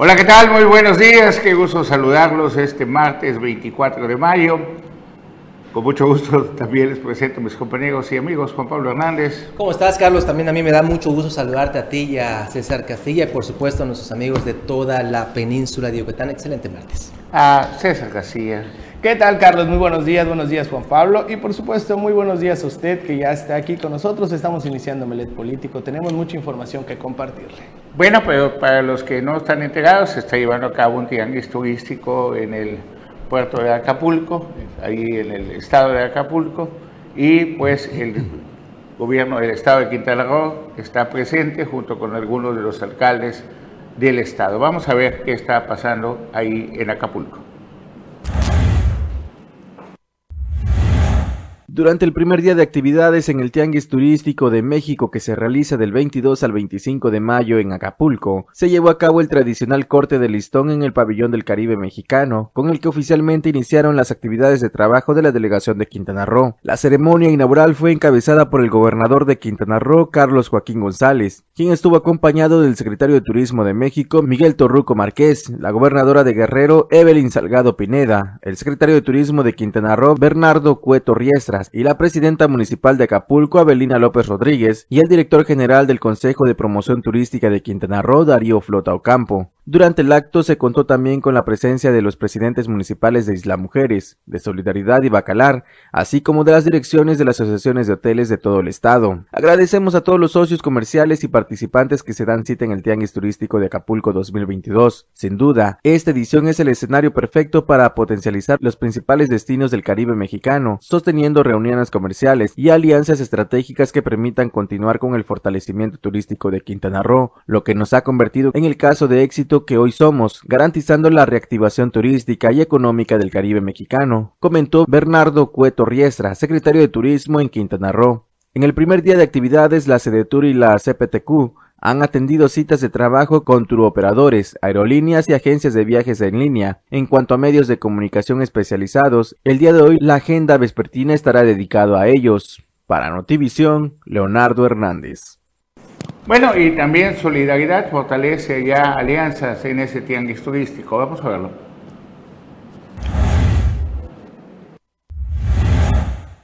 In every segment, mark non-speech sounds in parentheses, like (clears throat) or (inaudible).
Hola, ¿qué tal? Muy buenos días, qué gusto saludarlos este martes 24 de mayo. Con mucho gusto también les presento a mis compañeros y amigos Juan Pablo Hernández. ¿Cómo estás, Carlos? También a mí me da mucho gusto saludarte a ti y a César Castilla y por supuesto a nuestros amigos de toda la península de Yucatán. Excelente martes. A César Castilla. ¿Qué tal, Carlos? Muy buenos días, buenos días, Juan Pablo. Y por supuesto, muy buenos días a usted que ya está aquí con nosotros. Estamos iniciando Melet Político. Tenemos mucha información que compartirle. Bueno, pero para los que no están enterados, se está llevando a cabo un tianguis turístico en el puerto de Acapulco, ahí en el estado de Acapulco, y pues el gobierno del estado de Quintana Roo está presente junto con algunos de los alcaldes del estado. Vamos a ver qué está pasando ahí en Acapulco. Durante el primer día de actividades en el Tianguis Turístico de México que se realiza del 22 al 25 de mayo en Acapulco, se llevó a cabo el tradicional corte de listón en el pabellón del Caribe mexicano, con el que oficialmente iniciaron las actividades de trabajo de la delegación de Quintana Roo. La ceremonia inaugural fue encabezada por el gobernador de Quintana Roo, Carlos Joaquín González, quien estuvo acompañado del secretario de Turismo de México, Miguel Torruco Márquez, la gobernadora de Guerrero, Evelyn Salgado Pineda, el secretario de Turismo de Quintana Roo, Bernardo Cueto Y la presidenta municipal de Acapulco, Abelina López Rodríguez, y el director general del Consejo de Promoción Turística de Quintana Roo, Darío Flota Ocampo. Durante el acto se contó también con la presencia de los presidentes municipales de Isla Mujeres, de Solidaridad y Bacalar, así como de las direcciones de las asociaciones de hoteles de todo el estado. Agradecemos a todos los socios comerciales y participantes que se dan cita en el Tianguis Turístico de Acapulco 2022. Sin duda, esta edición es el escenario perfecto para potencializar los principales destinos del Caribe mexicano, sosteniendo reuniones comerciales y alianzas estratégicas que permitan continuar con el fortalecimiento turístico de Quintana Roo, lo que nos ha convertido en el caso de éxito que hoy somos, garantizando la reactivación turística y económica del Caribe mexicano, comentó Bernardo Cueto Riestra, secretario de Turismo en Quintana Roo. En el primer día de actividades, la CDTUR y la CPTQ han atendido citas de trabajo con turoperadores, aerolíneas y agencias de viajes en línea. En cuanto a medios de comunicación especializados, el día de hoy la agenda vespertina estará dedicado a ellos. Para Notivisión, Leonardo Hernández. Bueno, y también Solidaridad fortalece ya alianzas en ese tianguis turístico. Vamos a verlo.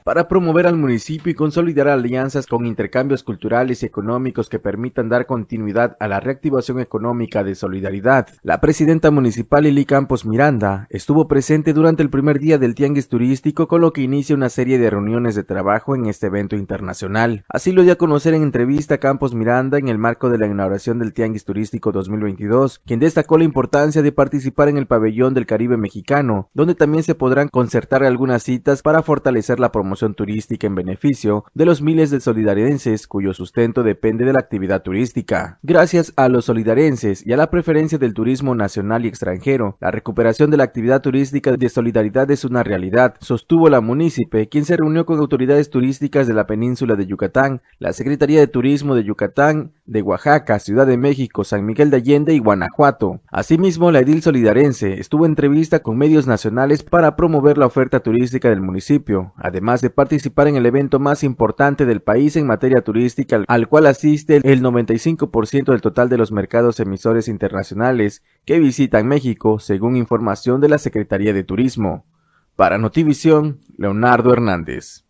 Para promover al municipio y consolidar alianzas con intercambios culturales y económicos que permitan dar continuidad a la reactivación económica de solidaridad. La presidenta municipal Lili Campos Miranda estuvo presente durante el primer día del Tianguis Turístico con lo que inicia una serie de reuniones de trabajo en este evento internacional. Así lo dio a conocer en entrevista Campos Miranda en el marco de la inauguración del Tianguis Turístico 2022, quien destacó la importancia de participar en el pabellón del Caribe mexicano, donde también se podrán concertar algunas citas para fortalecer la promoción turística en beneficio de los miles de solidarienses cuyo sustento depende de la actividad turística. Gracias a los solidarenses y a la preferencia del turismo nacional y extranjero, la recuperación de la actividad turística de solidaridad es una realidad, sostuvo la munícipe, quien se reunió con autoridades turísticas de la península de Yucatán, la Secretaría de Turismo de Yucatán, de Oaxaca, Ciudad de México, San Miguel de Allende y Guanajuato. Asimismo, la edil solidarense estuvo en entrevista con medios nacionales para promover la oferta turística del municipio, además de participar en el evento más importante del país en materia turística, al cual asiste el 95% del total de los mercados emisores internacionales que visitan México, según información de la Secretaría de Turismo. Para Notivisión, Leonardo Hernández.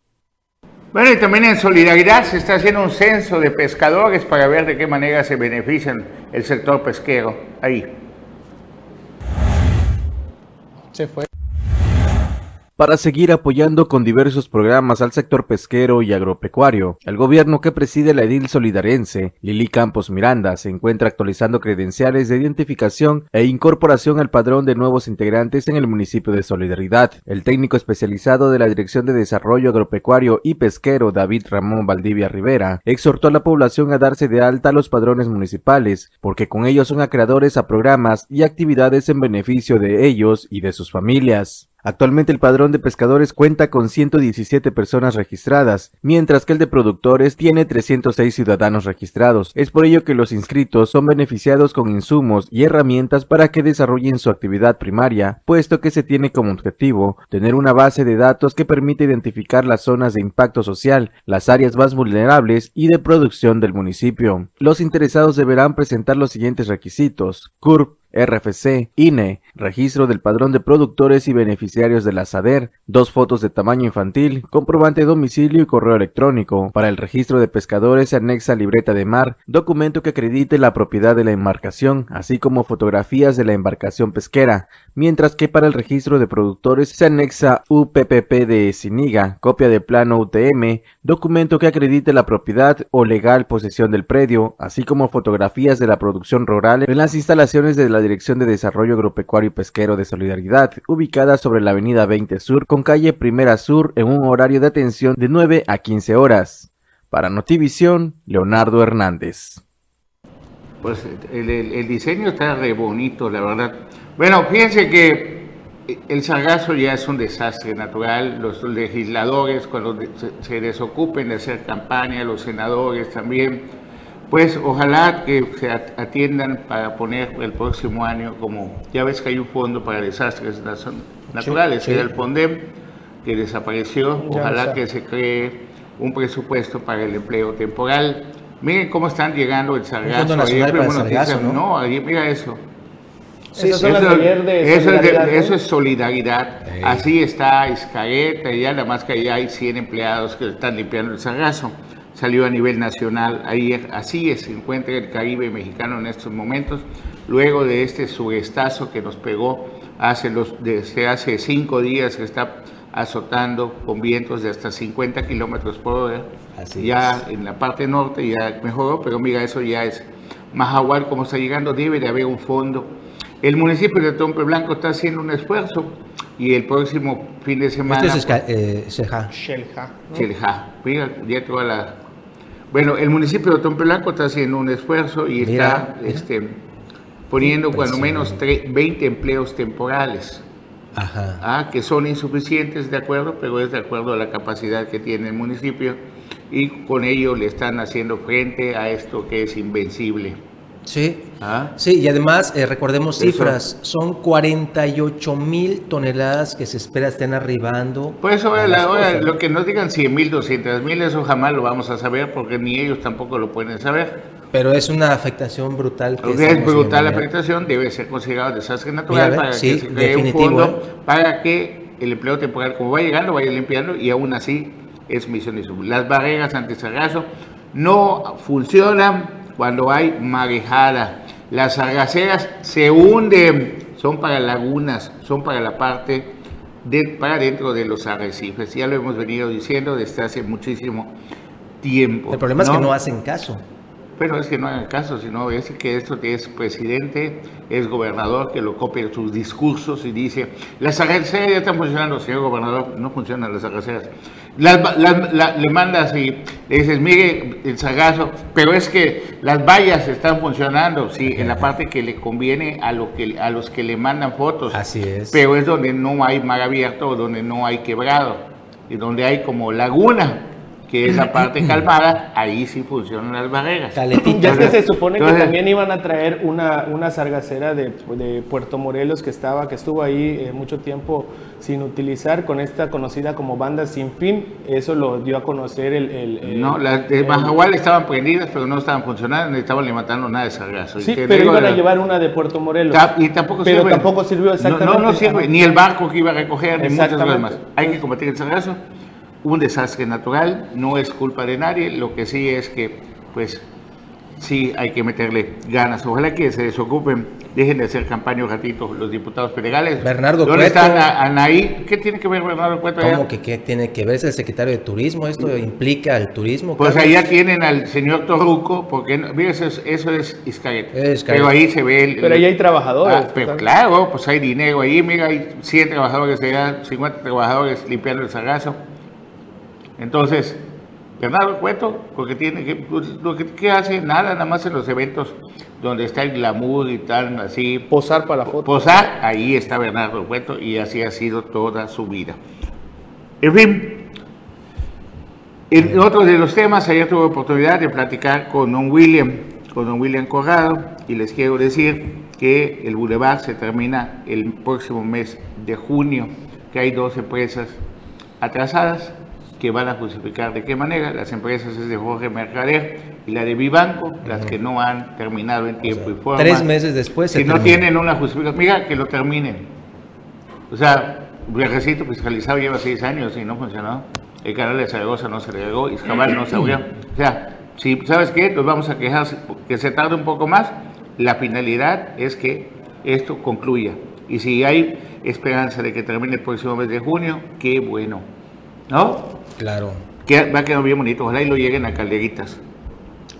Bueno, y también en solidaridad se está haciendo un censo de pescadores para ver de qué manera se benefician el sector pesquero ahí. Se fue para seguir apoyando con diversos programas al sector pesquero y agropecuario. El gobierno que preside la edil solidarense, Lili Campos Miranda, se encuentra actualizando credenciales de identificación e incorporación al padrón de nuevos integrantes en el municipio de Solidaridad. El técnico especializado de la Dirección de Desarrollo Agropecuario y Pesquero, David Ramón Valdivia Rivera, exhortó a la población a darse de alta a los padrones municipales, porque con ellos son acreedores a programas y actividades en beneficio de ellos y de sus familias. Actualmente el padrón de pescadores cuenta con 117 personas registradas, mientras que el de productores tiene 306 ciudadanos registrados. Es por ello que los inscritos son beneficiados con insumos y herramientas para que desarrollen su actividad primaria, puesto que se tiene como objetivo tener una base de datos que permite identificar las zonas de impacto social, las áreas más vulnerables y de producción del municipio. Los interesados deberán presentar los siguientes requisitos: CURP, RFC, INE, registro del padrón de productores y beneficiarios de la SADER, dos fotos de tamaño infantil, comprobante de domicilio y correo electrónico. Para el registro de pescadores se anexa libreta de mar, documento que acredite la propiedad de la embarcación, así como fotografías de la embarcación pesquera, mientras que para el registro de productores se anexa UPPP de Siniga, copia de plano UTM, documento que acredite la propiedad o legal posesión del predio, así como fotografías de la producción rural en las instalaciones de la Dirección de Desarrollo Agropecuario y Pesquero de Solidaridad, ubicada sobre la Avenida 20 Sur con calle Primera Sur en un horario de atención de 9 a 15 horas. Para Notivisión, Leonardo Hernández. Pues el, el diseño está re bonito, la verdad. Bueno, fíjense que el sargazo ya es un desastre natural. Los legisladores, cuando se desocupen de hacer campaña, los senadores también, pues ojalá que se atiendan para poner el próximo año, como ya ves que hay un fondo para desastres naturales, que era el FONDEM, que desapareció. Ojalá que se cree un presupuesto para el empleo temporal. Miren cómo están llegando el sargazo. ¿no? no, mira eso. eso, es solidaridad. Así está Iscaeta y ya nada más que ahí hay 100 empleados que están limpiando el sargazo salió a nivel nacional. Ahí, así se encuentra el Caribe mexicano en estos momentos, luego de este sugestazo que nos pegó hace los, desde hace cinco días que está azotando con vientos de hasta 50 kilómetros por hora. ya en la parte norte ya mejoró, pero mira, eso ya es más agua como está llegando, debe de haber un fondo. El municipio de Tompe Blanco está haciendo un esfuerzo y el próximo fin de semana... Esto es eh, Mira, ya toda la bueno, el municipio de Blanco está haciendo un esfuerzo y está Este, poniendo cuando menos 20 empleos temporales. Ajá. Ah, que son insuficientes, de acuerdo, pero es de acuerdo a la capacidad que tiene el municipio y con ello le están haciendo frente a esto que es invencible. Sí, ¿Ah? sí, y además eh, recordemos cifras, son 48 mil toneladas que se espera estén arribando. Pues eso, lo que nos digan 100 mil, 200 mil, eso jamás lo vamos a saber porque ni ellos tampoco lo pueden saber. Pero es una afectación brutal. Que es brutal la afectación, debe ser considerado desastre natural para que se cree un fondo ¿eh? para que el empleo temporal, como va llegando, vaya limpiando y aún así es misión de su. Las barreras anti-sargazo no funcionan cuando hay marejada. Las sargaceras se hunden, son para lagunas, son para la parte de, para dentro de los arrecifes. Ya lo hemos venido diciendo desde hace muchísimo tiempo. El problema es que no hacen caso. Pero es que no hagan caso, sino es que esto es presidente, es gobernador, que lo copia sus discursos y dice, las arreceras ya están funcionando, señor gobernador, no funcionan las arreceras. Le mandas y le dices, mire el sagazo, pero es que las vallas están funcionando, sí, en la parte que le conviene a, lo que, a los que le mandan fotos. Así es. Pero es donde no hay mar abierto, donde no hay quebrado, y donde hay como laguna que es la parte (clears throat) calmada, ahí sí funcionan las barreras. Ya es que se supone que también iban a traer una, una sargacera de, de, Puerto Morelos que estaba, que estuvo ahí eh, mucho tiempo sin utilizar, con esta conocida como banda sin fin. Eso lo dio a conocer el. no, las de Majagual estaban prendidas, pero no estaban funcionando, ni estaban levantando nada de sargazo. Sí, pero iban a llevar una de Puerto Morelos. Y tampoco pero tampoco sirvió exactamente. No, no, sirve, ni el barco que iba a recoger, ni muchas cosas más. Hay que combatir el sargazo un desastre natural, no es culpa de nadie, lo que sí es que, pues, sí hay que meterle ganas. Ojalá que se desocupen, dejen de hacer campaña un ratito los diputados federales. Bernardo ¿Dónde está Anaí? ¿Qué tiene que ver Bernardo Cueto ¿Cómo que qué tiene que ver? Es el secretario de Turismo, ¿esto implica el turismo? Pues allá tienen al señor Torruco, porque, mira, eso es, eso es Pero ahí se ve el... Pero ahí hay trabajadores. Ah, pero claro, pues hay dinero ahí, mira, hay 100 trabajadores allá, 50 trabajadores limpiando el sargazo. Entonces, Bernardo Cueto, porque tiene que, pues, lo que, hace nada, nada más en los eventos donde está el glamour y tal, así. Posar para la foto. Posar, ahí está Bernardo Cueto y así ha sido toda su vida. En fin, en otro de los temas, ayer tuve oportunidad de platicar con don William, con don William Corrado, y les quiero decir que el Boulevard se termina el próximo mes de junio, que hay dos empresas atrasadas que van a justificar de qué manera. Las empresas es de Jorge Mercader y la de Vivanco, las que no han terminado en tiempo y forma. Tres meses después. Si no tienen una justificación, mira, que lo terminen. O sea, el recinto fiscalizado lleva seis años y no funcionó. El canal de Zaragoza no se regó, Iscabal no se abrió. (clears throat) O sea, si sabes qué, nos vamos a quejar que se tarde un poco más. La finalidad es que esto concluya. Y si hay esperanza de que termine el próximo mes de junio, qué bueno. ¿No? Claro. Que va a quedar bien bonito. Ojalá y lo lleguen a calderitas.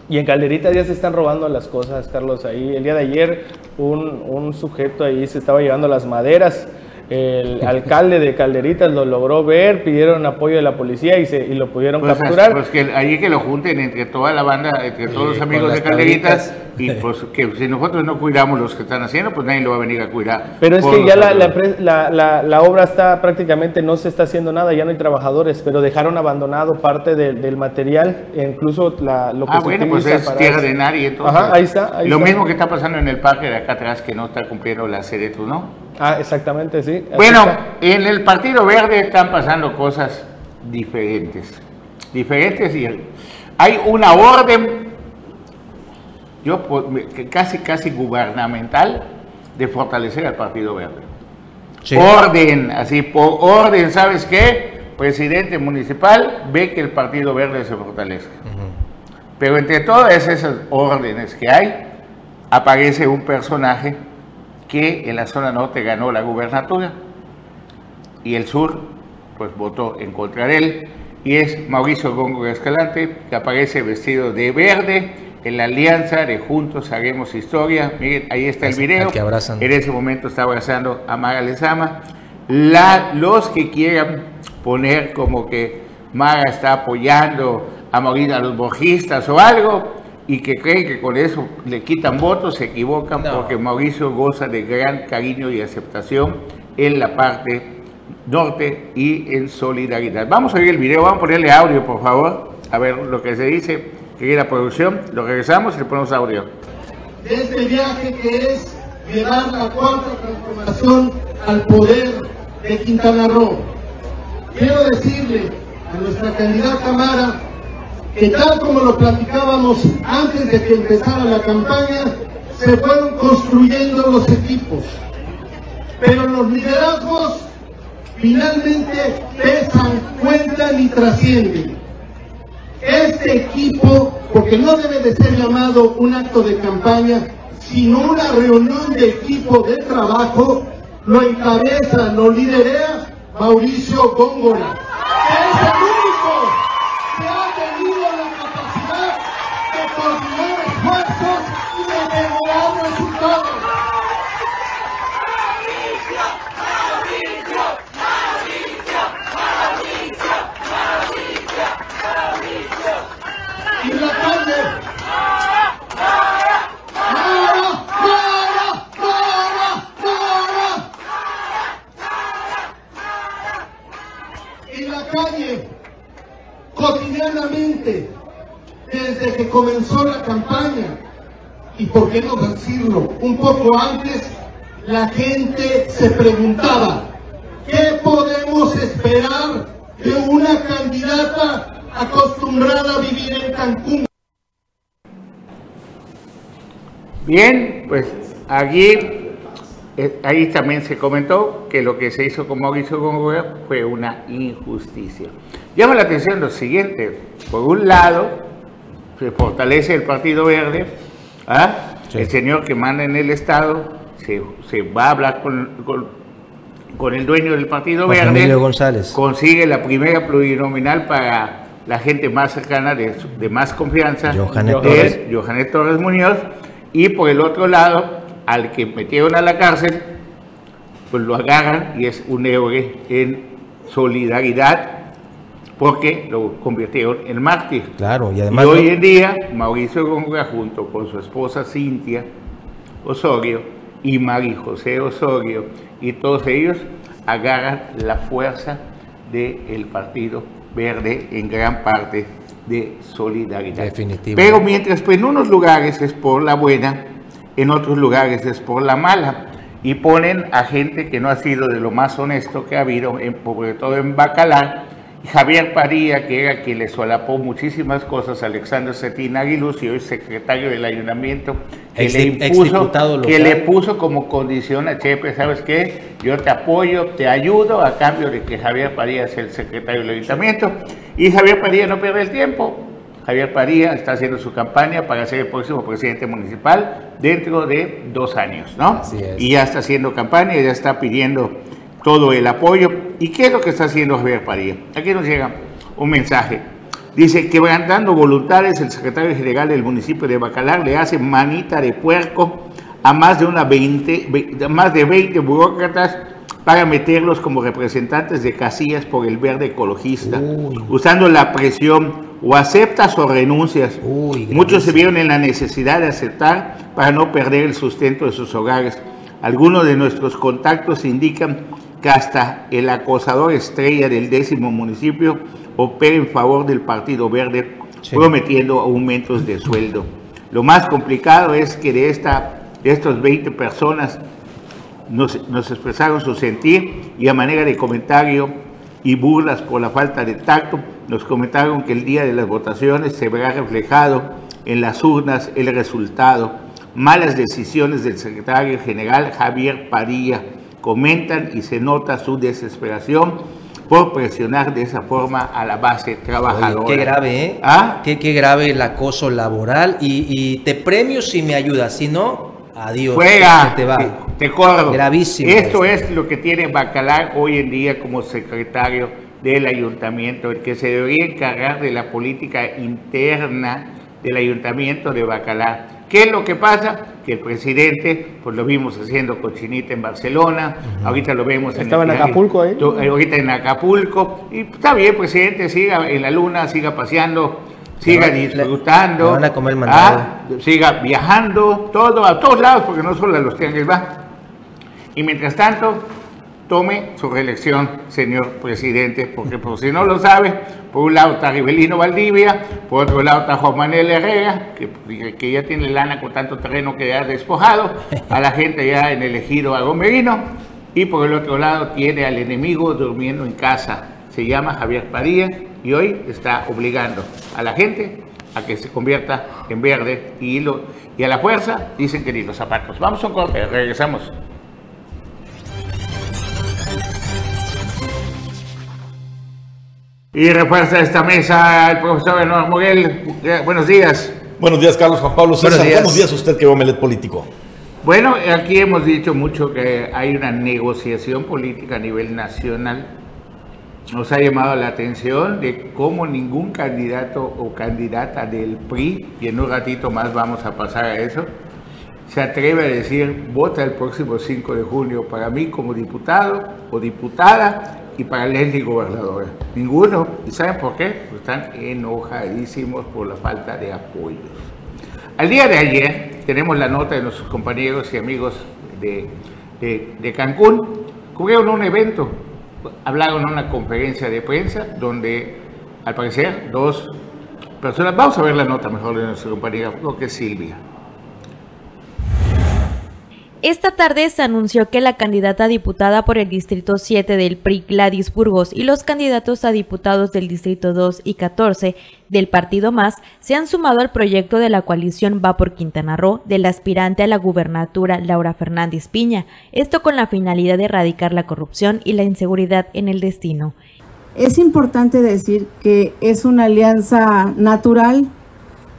Y en Calderitas ya se están robando las cosas, Carlos. Ahí el día de ayer un, un sujeto ahí se estaba llevando las maderas el alcalde de Calderitas lo logró ver, pidieron apoyo de la policía y, se, y lo pudieron pues, capturar. Pues que ahí que lo junten entre toda la banda, entre todos los amigos de Calderitas, y pues que si nosotros no cuidamos los que están haciendo, pues nadie lo va a venir a cuidar. Pero es que ya la, la, la, obra está prácticamente, no se está haciendo nada, ya no hay trabajadores, pero dejaron abandonado parte del material, e incluso lo que ah, bueno, pues es tierra de nadie, entonces. Ajá, ahí está. lo mismo que está pasando en el parque de acá atrás, que no está cumpliendo la sede, ¿no? Ah, exactamente, sí. Bueno, en el Partido Verde están pasando cosas diferentes. Diferentes y hay una orden, yo casi casi gubernamental, de fortalecer al Partido Verde. Orden, así por orden, ¿sabes qué? Presidente municipal ve que el Partido Verde se fortalezca. Pero entre todas esas órdenes que hay, aparece un personaje que en la zona norte ganó la gubernatura y el sur pues votó en contra de él y es Mauricio Góngora Escalante que aparece vestido de verde en la alianza de Juntos Haremos Historia. Miren, ahí está el video. En ese momento está abrazando a Maga Lezama. La, los que quieran poner como que Maga está apoyando a morir a los bojistas o algo, y que creen que con eso le quitan votos, se equivocan porque Mauricio goza de gran cariño y aceptación en la parte norte y en solidaridad. Vamos a ver el video, vamos a ponerle audio, por favor, a ver lo que se dice, que la producción, lo regresamos y le ponemos audio. este viaje que es llevar la cuarta transformación al poder de Quintana Roo. Quiero decirle a nuestra candidata Mara que tal como lo platicábamos antes de que empezara la campaña, se fueron construyendo los equipos. Pero los liderazgos finalmente pesan, cuentan y trascienden. Este equipo, porque no debe de ser llamado un acto de campaña, sino una reunión de equipo de trabajo, lo encabeza, lo liderea Mauricio Góngora. Desde que comenzó la campaña y por qué no decirlo, un poco antes la gente se preguntaba, ¿qué podemos esperar de una candidata acostumbrada a vivir en Cancún? Bien, pues aquí eh, ahí también se comentó que lo que se hizo con Mauricio fue una injusticia. Llama la atención lo siguiente, por un lado, se fortalece el Partido Verde, ¿ah? el señor que manda en el Estado se, va a hablar con, con, el dueño del Partido Verde, González. consigue la primera plurinominal para la gente más cercana, de, de más confianza, Johanet es Johanet Torres Muñoz, y por el otro lado, al que metieron a la cárcel, pues lo agarran y es un héroe en solidaridad porque lo convirtieron en mártir. Claro, y además. hoy en día, Mauricio Góngora, junto con su esposa Cintia Osorio y Mari José Osorio, y todos ellos agarran la fuerza del Partido Verde en gran parte de solidaridad. Definitivo. Pero mientras pues, en unos lugares es por la buena, en otros lugares es por la mala. Y ponen a gente que no ha sido de lo más honesto que ha habido, sobre todo en Bacalar, Javier Paría, que era quien le solapó muchísimas cosas a Alexander Cetina Aguiluz y hoy secretario del ayuntamiento, que, le, impuso, que le puso como condición a Chepe, ¿sabes qué? Yo te apoyo, te ayudo a cambio de que Javier Paría sea el secretario del ayuntamiento. Y Javier Paría no pierde el tiempo. Javier Paría está haciendo su campaña para ser el próximo presidente municipal dentro de dos años, ¿no? Y ya está haciendo campaña, ya está pidiendo todo el apoyo. ¿Y qué es lo que está haciendo Javier Padilla? Aquí nos llega un mensaje. Dice que dando voluntades, el secretario general del municipio de Bacalar le hace manita de puerco a más de, una 20, más de 20 burócratas para meterlos como representantes de casillas por el verde ecologista, usando la presión o aceptas o renuncias. Muchos se vieron en la necesidad de aceptar para no perder el sustento de sus hogares. Algunos de nuestros contactos indican hasta el acosador estrella del décimo municipio opera en favor del Partido Verde, prometiendo aumentos de sueldo. Lo más complicado es que de, esta, de estas 20 personas nos, nos expresaron su sentir y a manera de comentario y burlas por la falta de tacto, nos comentaron que el día de las votaciones se verá reflejado en las urnas el resultado. Malas decisiones del secretario general Javier Padilla comentan y se nota su desesperación por presionar de esa forma a la base trabajadora. qué grave, ¿eh? ¿Ah? Qué, qué, grave el acoso laboral y, te premio si me ayudas, si no, adiós. Fuera, te, va. te, corro. Gravísimo. Esto es lo que tiene Bacalar hoy en día como secretario del ayuntamiento, el que se debería encargar de la política interna del ayuntamiento de Bacalar ¿Qué es lo que pasa? Que el presidente, pues lo vimos haciendo cochinita en Barcelona, ahorita lo vemos en... Estaba en Acapulco, ¿eh? Ahorita en Acapulco, y está bien, presidente, siga en la luna, siga paseando, siga disfrutando, van a comer ah, siga viajando, todo, a todos lados, porque no solo a los tianguis va. Y mientras tanto, tome su reelección, señor presidente, porque por si no lo sabe, por un lado está Rivelino Valdivia, por otro lado está Juan Manuel Herrera, que, ya tiene lana con tanto terreno que ha despojado, a la gente ya en el ejido agomerino, y por el otro lado tiene al enemigo durmiendo en casa, se llama Javier Padilla, y hoy está obligando a la gente a que se convierta en verde y, y a la fuerza dicen que ni los zapatos. Vamos a un corte, regresamos. Y refuerza esta mesa el profesor Benoit Moguel. Buenos días. Buenos días, Carlos Juan Pablo César. Buenos días, Buenos días usted que va melet político. Bueno, aquí hemos dicho mucho que hay una negociación política a nivel nacional. Nos ha llamado la atención de cómo ningún candidato o candidata del PRI, y en un ratito más vamos a pasar a eso, se atreve a decir, vota el próximo 5 de junio para mí como diputado o diputada y para Leslie gobernadora. Ninguno. ¿Y saben por qué? Pues están enojadísimos por la falta de apoyos. Al día de ayer tenemos la nota de nuestros compañeros y amigos de, de, Cancún. Cubrieron un evento, hablaron en una conferencia de prensa donde al parecer dos personas, vamos a ver la nota mejor de nuestra compañera, lo que es Silvia. Esta tarde se anunció que la candidata diputada por el Distrito 7 del PRI, Gladys Burgos, y los candidatos a diputados del Distrito 2 y 14 del Partido Más se han sumado al proyecto de la coalición Va por Quintana Roo del aspirante a la gubernatura Laura Fernández Piña, esto con la finalidad de erradicar la corrupción y la inseguridad en el destino. Es importante decir que es una alianza natural,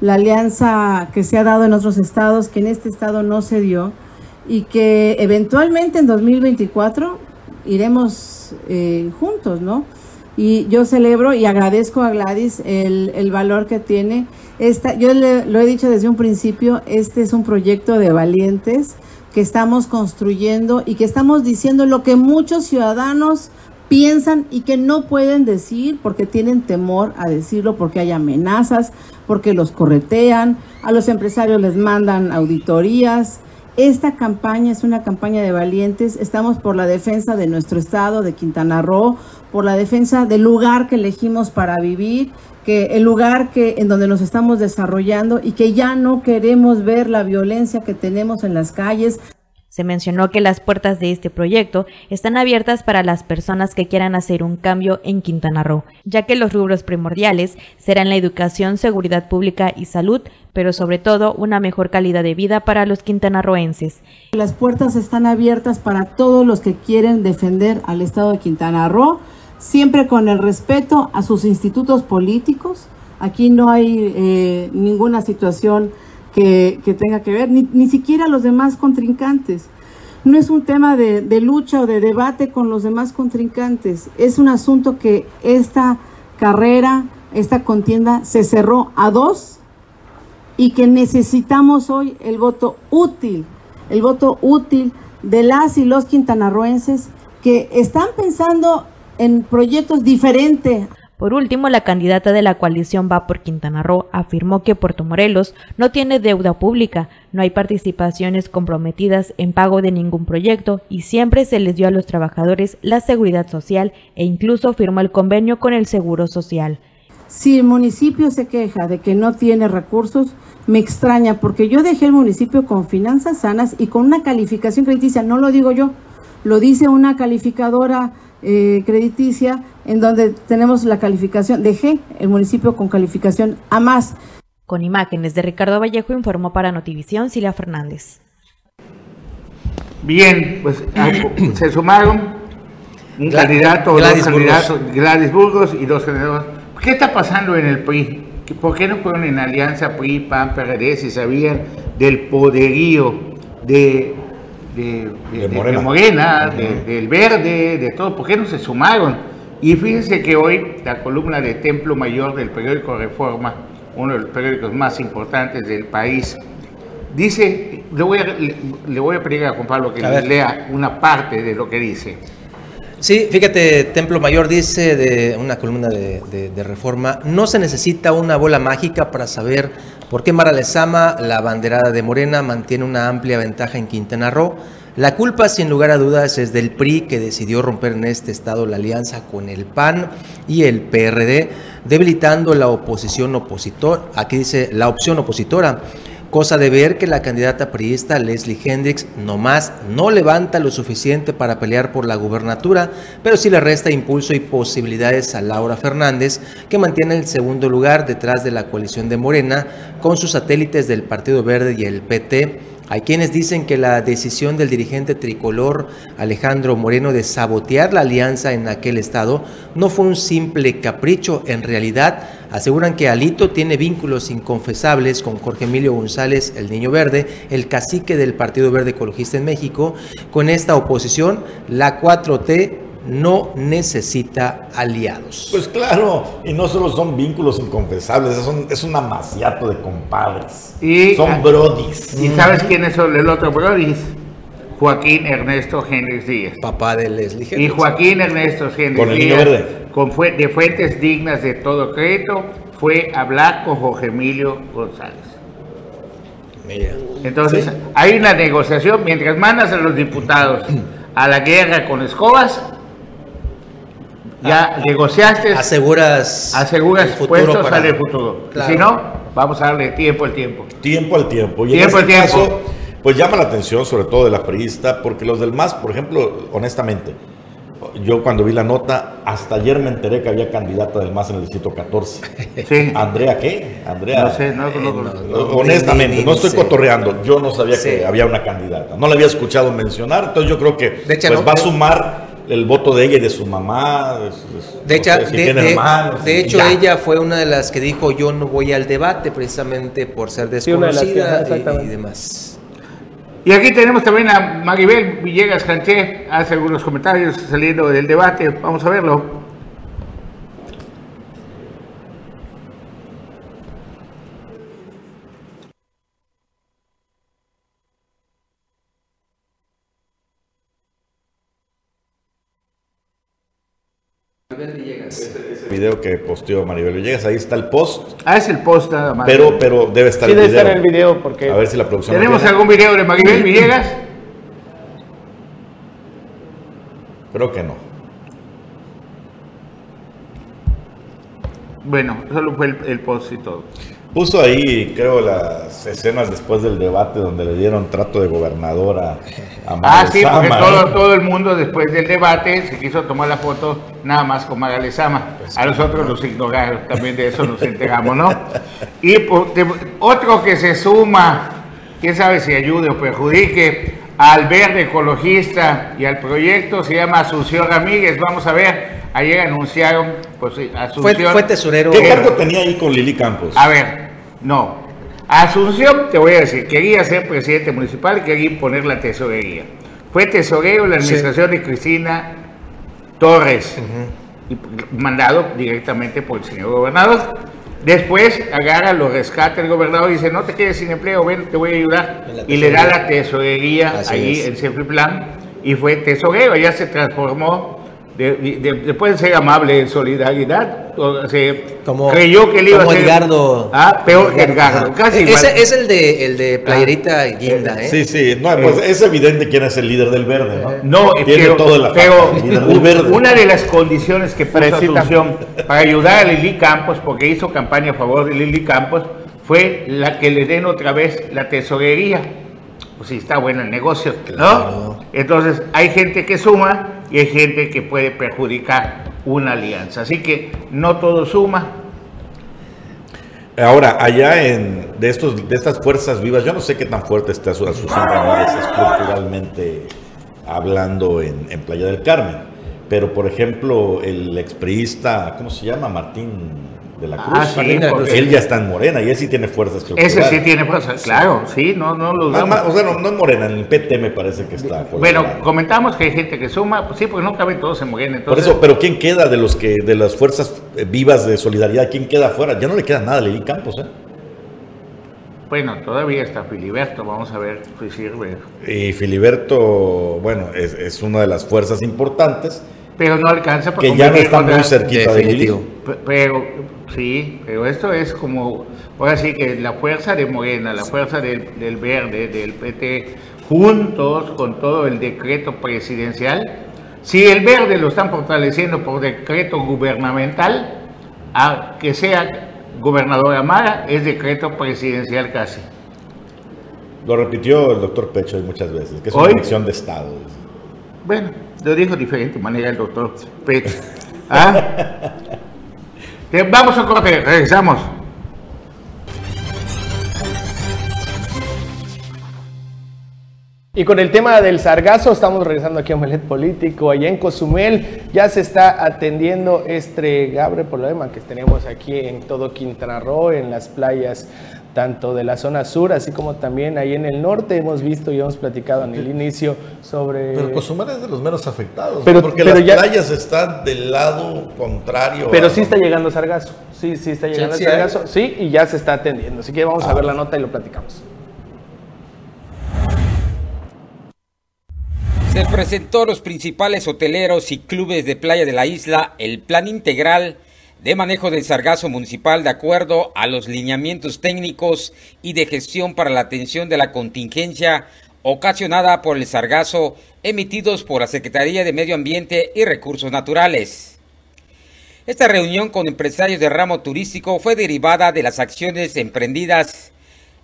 la alianza que se ha dado en otros estados, que en este estado no se dio y que eventualmente en 2024 iremos eh, juntos, ¿no? Y yo celebro y agradezco a Gladys el, el valor que tiene. Esta, yo le, lo he dicho desde un principio, este es un proyecto de valientes que estamos construyendo y que estamos diciendo lo que muchos ciudadanos piensan y que no pueden decir porque tienen temor a decirlo, porque hay amenazas, porque los corretean, a los empresarios les mandan auditorías, esta campaña es una campaña de valientes. Estamos por la defensa de nuestro estado, de Quintana Roo, por la defensa del lugar que elegimos para vivir, que el lugar que en donde nos estamos desarrollando y que ya no queremos ver la violencia que tenemos en las calles. Se mencionó que las puertas de este proyecto están abiertas para las personas que quieran hacer un cambio en Quintana Roo, ya que los rubros primordiales serán la educación, seguridad pública y salud, pero sobre todo una mejor calidad de vida para los quintanarroenses. Las puertas están abiertas para todos los que quieren defender al Estado de Quintana Roo, siempre con el respeto a sus institutos políticos. Aquí no hay eh, ninguna situación que, tenga que ver, ni, ni, siquiera los demás contrincantes. No es un tema de, de lucha o de debate con los demás contrincantes, es un asunto que esta carrera, esta contienda se cerró a dos y que necesitamos hoy el voto útil, el voto útil de las y los quintanarroenses que están pensando en proyectos diferentes por último, la candidata de la coalición Va por Quintana Roo afirmó que Puerto Morelos no tiene deuda pública, no hay participaciones comprometidas en pago de ningún proyecto y siempre se les dio a los trabajadores la seguridad social e incluso firmó el convenio con el Seguro Social. Si el municipio se queja de que no tiene recursos, me extraña porque yo dejé el municipio con finanzas sanas y con una calificación crediticia, no lo digo yo, lo dice una calificadora eh, crediticia en donde tenemos la calificación de G, el municipio con calificación A más. Con imágenes de Ricardo Vallejo informó para Notivisión Silvia Fernández. Bien, pues (clears throat) se sumaron un candidato, Gladys dos candidatos, Gladys Burgos y dos candidatos. ¿Qué está pasando en el PRI? ¿Por qué no fueron en alianza PRI, PAN, PRD si sabían del poderío de de, Morena, del Verde, de todo, ¿por qué no se sumaron? Y fíjense que hoy la columna de Templo Mayor del periódico Reforma, uno de los periódicos más importantes del país, dice, le voy a, le, voy a pedir a Juan Pablo que lea una parte de lo que dice. Sí, fíjate, Templo Mayor dice de una columna de, de, Reforma, no se necesita una bola mágica para saber por qué Mara Lezama, la banderada de Morena, mantiene una amplia ventaja en Quintana Roo. La culpa, sin lugar a dudas, es del PRI que decidió romper en este estado la alianza con el PAN y el PRD, debilitando la oposición opositor, aquí dice la opción opositora. Cosa de ver que la candidata priista Leslie Hendricks nomás no levanta lo suficiente para pelear por la gubernatura, pero sí le resta impulso y posibilidades a Laura Fernández, que mantiene el segundo lugar detrás de la coalición de Morena, con sus satélites del Partido Verde y el PT hay quienes dicen que la decisión del dirigente tricolor Alejandro Moreno de sabotear la alianza en aquel estado no fue un simple capricho, en realidad aseguran que Alito tiene vínculos inconfesables con Jorge Emilio González, el Niño Verde, el cacique del Partido Verde Ecologista en México. Con esta oposición, la 4T no necesita aliados. Pues claro, y no solo son vínculos inconfesables, es un, amaciato de compadres. Y, son brodis. ¿Y sabes quién es el otro brodis? Joaquín Ernesto Hendrix Díaz. Papá de Leslie Y Joaquín Ernesto Hendrix Con el niño verde. Con de fuentes dignas de todo crédito, fue a hablar con Jorge Emilio González. Mira. Entonces, hay una negociación, mientras mandas a los diputados a la guerra con escobas, ya negociaste. Aseguras. Aseguras el puestos para... el futuro. Si no, vamos a darle tiempo al tiempo. Tiempo al tiempo. Y tiempo en este tiempo. pues llama la atención, sobre todo de la periodista, porque los del MAS, por ejemplo, honestamente, yo cuando vi la nota, hasta ayer me enteré que había candidata del MAS en el distrito 14. (laughs) Sí. ¿Andrea qué? Andrea. No sé, no, no, honestamente, no estoy cotorreando. Yo no sabía que había una candidata. No la había escuchado mencionar, entonces yo creo que pues, va a sumar el voto de ella y de su mamá. De, hecho, de, hecho ella fue una de las que dijo yo no voy al debate precisamente por ser desconocida y, demás. Y aquí tenemos también a Maribel Villegas Canché, hace algunos comentarios saliendo del debate, vamos a verlo. Ese, video que posteó Maribel Villegas, ahí está el post. Ah, es el post nada más. Pero, pero debe estar sí, el debe video. estar el video porque... A ver si la producción... ¿Tenemos algún video de Maribel Villegas? Creo que no. Bueno, solo fue el, post y todo. Puso ahí, creo, las escenas después del debate donde le dieron trato de gobernadora a Ah, sí, porque todo, ¿eh? todo el mundo después del debate se quiso tomar la foto nada más con Maga Lezama. Pues a nosotros los ignoraron, también de eso nos enteramos, ¿no? Y otro que se suma, quién sabe si ayude o perjudique, al verde ecologista y al proyecto se llama Asunción Ramírez. Vamos a ver, ayer anunciaron, pues Asunción. Fue, tesorero. ¿Qué cargo tenía ahí con Lili Campos? A ver, no. Asunción, te voy a decir, quería ser presidente municipal y quería imponer la tesorería. Fue tesorero en la administración de Cristina Torres, y mandado directamente por el señor gobernador. Después agarra, lo rescata el gobernador y dice, no te quedes sin empleo, ven, te voy a ayudar. Y le da la tesorería ahí en en Plan y fue tesorero, ya se transformó después de ser amable en solidaridad, como, creyó que él iba a ser. Edgardo. Ah, peor que Edgardo. Casi Ese es el de, el de Playerita ah, Guinda, ¿eh? Sí, sí. No, pues es evidente quién es el líder del verde, ¿no? No, Tiene pero, todo la pero una de las condiciones que puso Asunción para ayudar a Lili Campos, porque hizo campaña a favor de Lili Campos, fue la que le den otra vez la tesorería. Pues sí, está bueno el negocio, ¿no? Entonces, hay gente que suma y hay gente que puede perjudicar una alianza. Así que no todo suma. Ahora, allá en de estos de estas fuerzas vivas, yo no sé qué tan fuerte está Asunción Ramírez estructuralmente hablando en, en Playa del Carmen, pero por ejemplo, el expriista, ¿cómo se llama? Martín de la Cruz. Ah, él ya está en Morena y él sí tiene fuerzas Ese sí tiene fuerzas, claro, sí, no, no lo dudamos. o sea, no, no, en Morena, en el PT me parece que está. Bueno, comentamos que hay gente que suma, pues sí, porque no caben todos en Morena. Por eso, pero ¿quién queda de los que de las fuerzas eh, vivas de solidaridad? ¿Quién queda afuera? Ya no le queda nada a Lili Campos, ¿eh? Bueno, todavía está Filiberto, vamos a ver si sirve. Y Filiberto, bueno, es, es una de las fuerzas importantes pero no alcanza para que ya no está muy cerquita de Pero sí, pero esto es como, ahora sí que la fuerza de Morena, la fuerza del, del Verde, del PT, juntos con todo el decreto presidencial, si el Verde lo están fortaleciendo por decreto gubernamental, a que sea gobernador Amara, es decreto presidencial casi. Lo repitió el doctor Pecho muchas veces, que es una elección de Estado. Bueno, lo dijo diferente manera el doctor Pecho. ¿Ah? Vamos a corte, regresamos. Y con el tema del sargazo, estamos regresando aquí a Omelet Político. Allá en Cozumel ya se está atendiendo este grave problema que tenemos aquí en todo Quintana Roo, en las playas tanto de la zona sur, así como también ahí en el norte. Hemos visto y hemos platicado en el inicio sobre... Pero Cozumel es de los menos afectados, pero, porque las playas están del lado contrario. Pero sí está llegando sargazo, sí, sí está llegando sargazo, sí, y ya se está atendiendo. Así que vamos a ver la nota y lo platicamos. Se presentó a los principales hoteleros y clubes de playa de la isla el plan integral de manejo del sargazo municipal de acuerdo a los lineamientos técnicos y de gestión para la atención de la contingencia ocasionada por el sargazo emitidos por la Secretaría de Medio Ambiente y Recursos Naturales. Esta reunión con empresarios de ramo turístico fue derivada de las acciones emprendidas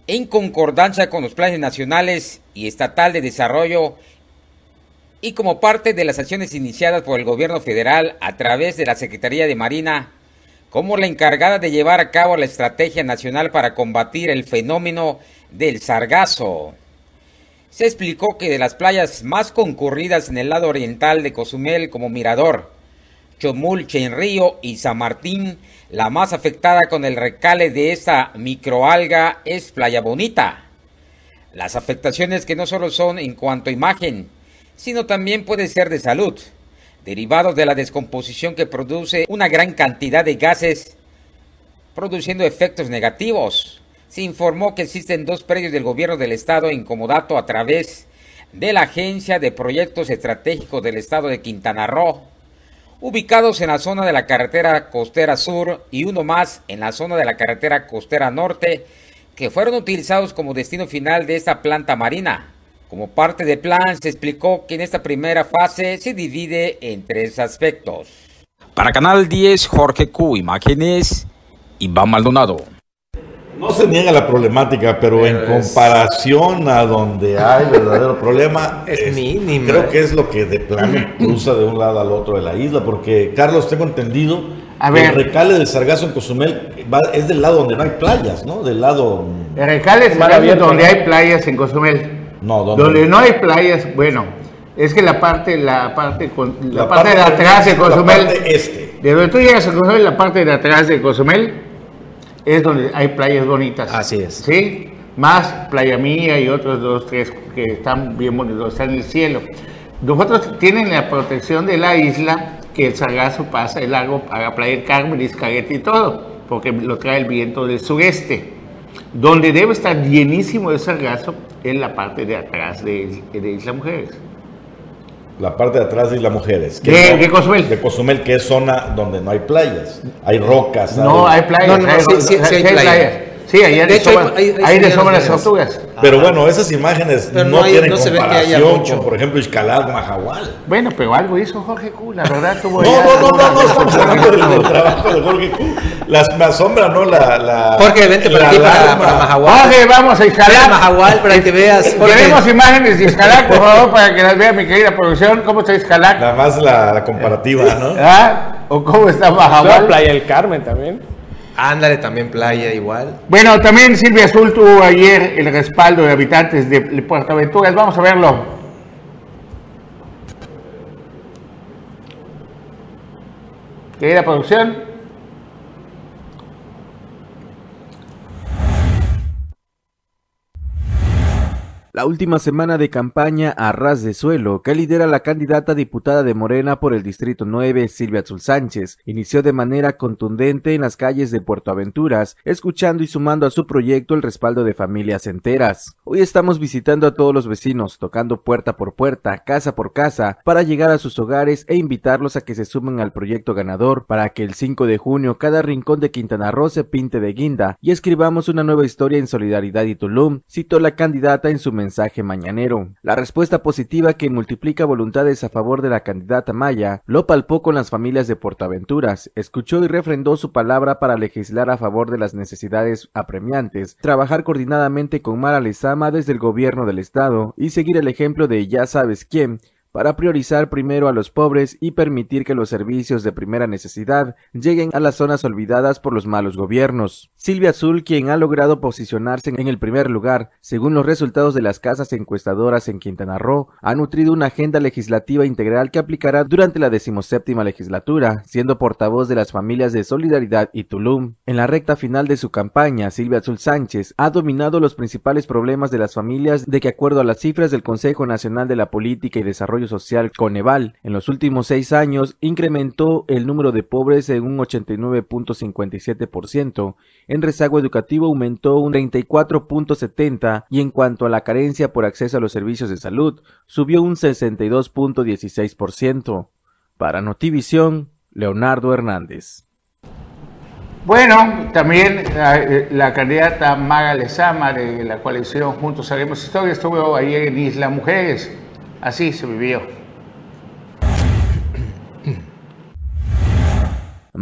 en concordancia con los planes nacionales y estatal de desarrollo y como parte de las acciones iniciadas por el gobierno federal a través de la Secretaría de Marina como la encargada de llevar a cabo la estrategia nacional para combatir el fenómeno del sargazo. Se explicó que de las playas más concurridas en el lado oriental de Cozumel como Mirador, Chomul, Chenrío y San Martín, la más afectada con el recale de esta microalga es Playa Bonita. Las afectaciones que no solo son en cuanto a imagen, sino también puede ser de salud derivados de la descomposición que produce una gran cantidad de gases, produciendo efectos negativos. Se informó que existen dos predios del gobierno del estado incomodato a través de la Agencia de Proyectos Estratégicos del Estado de Quintana Roo, ubicados en la zona de la carretera costera sur y uno más en la zona de la carretera costera norte, que fueron utilizados como destino final de esta planta marina. Como parte del plan, se explicó que en esta primera fase se divide en tres aspectos. Para Canal 10, Jorge Q. Imágenes, Iván Maldonado. No se niega la problemática, pero, en comparación a donde hay verdadero problema, es, mínimo. Creo que es lo que de plano cruza de un lado al otro de la isla, porque Carlos, tengo entendido, a ver, el recale del Sargazo en Cozumel es del lado donde no hay playas, ¿no? Del lado. El recale es donde hay playas en Cozumel. No, ¿dónde? Donde no hay playas, bueno, es que la parte, la parte, la, parte, de atrás de Cozumel. La parte este. De donde tú llegas a Cozumel, la parte de atrás de Cozumel es donde hay playas bonitas. Así es. ¿Sí? Más Playa Mía y otros dos, tres que están bien bonitos, están en el cielo. Nosotros tienen la protección de la isla, que el sargazo pasa el lago para Playa del Carmen, Iscaguete y todo, porque lo trae el viento del sureste. Donde debe estar llenísimo de sargazo es la parte de atrás de, de Isla Mujeres. La parte de atrás de Isla Mujeres. Que ¿De, de Cozumel? De Cozumel, que es zona donde no hay playas. Hay rocas. No, hay, playas. No, no, sí, sí, sí, hay, playas. Sí, ahí de hecho, hay, hay, de sobra las tortugas. Pero bueno, esas imágenes no, tienen comparación con, por ejemplo, Iscalat, Mahahual. Bueno, pero algo hizo Jorge Q, la verdad tuvo... No, no, no, no, no, estamos hablando del, trabajo de Jorge Q. Las, me asombra, ¿no? La, la, Jorge, vente por aquí para, para Mahahual. Jorge, vamos a Iscalat. Mahahual, para que veas. Queremos imágenes de Iscalat, por favor, para que las vea mi querida producción. ¿Cómo está Iscalat? Nada más la, la comparativa, ¿no? ¿Ah? ¿O cómo está Mahahual? Playa del Carmen también. Ándale, también playa igual. Bueno, también Silvia Azul tuvo ayer el respaldo de habitantes de Puerto Aventuras. Vamos a verlo. Querida producción. La última semana de campaña a de suelo que lidera la candidata diputada de Morena por el Distrito 9, Silvia Azul Sánchez, inició de manera contundente en las calles de Puerto Aventuras, escuchando y sumando a su proyecto el respaldo de familias enteras. Hoy estamos visitando a todos los vecinos, tocando puerta por puerta, casa por casa, para llegar a sus hogares e invitarlos a que se sumen al proyecto ganador para que el 5 de junio cada rincón de Quintana Roo se pinte de guinda y escribamos una nueva historia en solidaridad y Tulum, citó la candidata en su mensaje mañanero. La respuesta positiva que multiplica voluntades a favor de la candidata Maya lo palpó con las familias de Portaventuras, escuchó y refrendó su palabra para legislar a favor de las necesidades apremiantes, trabajar coordinadamente con Mara Lezama desde el gobierno del estado y seguir el ejemplo de ya sabes quién, para priorizar primero a los pobres y permitir que los servicios de primera necesidad lleguen a las zonas olvidadas por los malos gobiernos. Silvia Azul, quien ha logrado posicionarse en el primer lugar, según los resultados de las casas encuestadoras en Quintana Roo, ha nutrido una agenda legislativa integral que aplicará durante la decimoséptima legislatura, siendo portavoz de las familias de Solidaridad y Tulum. En la recta final de su campaña, Silvia Azul Sánchez ha dominado los principales problemas de las familias de que acuerdo a las cifras del Consejo Nacional de la Política y Desarrollo Social Coneval en los últimos seis años incrementó el número de pobres en un 89.57%, en rezago educativo aumentó un 34.70% y en cuanto a la carencia por acceso a los servicios de salud subió un 62.16%. Para Notivisión, Leonardo Hernández. Bueno, también eh, la candidata Maga Lezama de la coalición Juntos Haremos Historia estuvo ahí en Isla Mujeres Así se vivió.